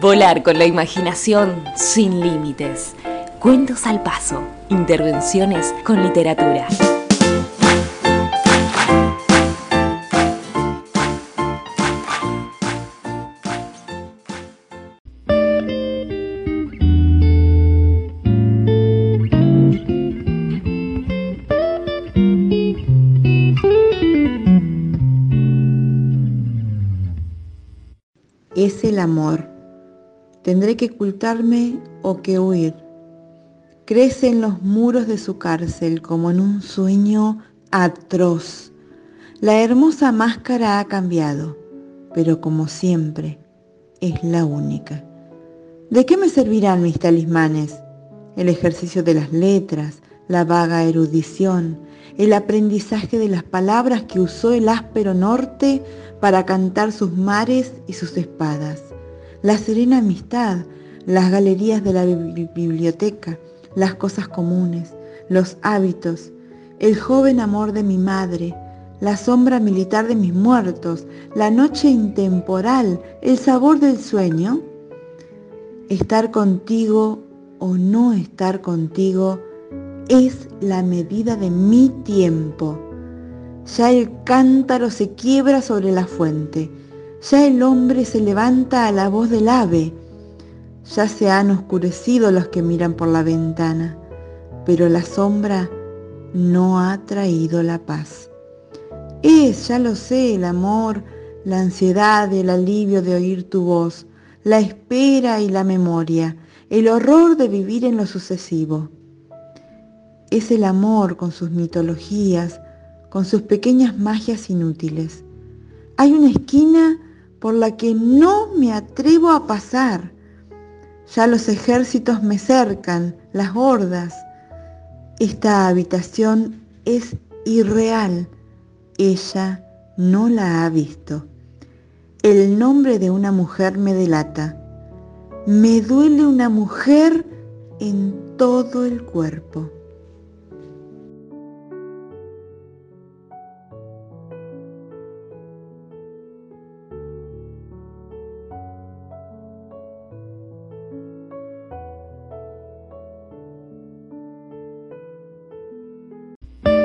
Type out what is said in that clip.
Volar con la imaginación sin límites. Cuentos al paso. Intervenciones con literatura. Es el amor. Tendré que ocultarme o que huir. Crece en los muros de su cárcel como en un sueño atroz. La hermosa máscara ha cambiado, pero como siempre, es la única. ¿De qué me servirán mis talismanes? El ejercicio de las letras, la vaga erudición, el aprendizaje de las palabras que usó el áspero norte para cantar sus mares y sus espadas, la serena amistad, las galerías de la biblioteca, las cosas comunes, los hábitos, el joven amor de mi madre, la sombra militar de mis muertos, la noche intemporal, el sabor del sueño. Estar contigo o no estar contigo es la medida de mi tiempo. Ya el cántaro se quiebra sobre la fuente, ya el hombre se levanta a la voz del ave, ya se han oscurecido los que miran por la ventana, pero la sombra no ha traído la paz. Es, ya lo sé, el amor, la ansiedad, el alivio de oír tu voz, la espera y la memoria, el horror de vivir en lo sucesivo es el amor con sus mitologías, con sus pequeñas magias inútiles. Hay una esquina por la que no me atrevo a pasar. Ya los ejércitos me cercan, las hordas. Esta habitación es irreal. Ella no la ha visto. El nombre de una mujer me delata. Me duele una mujer en todo el cuerpo.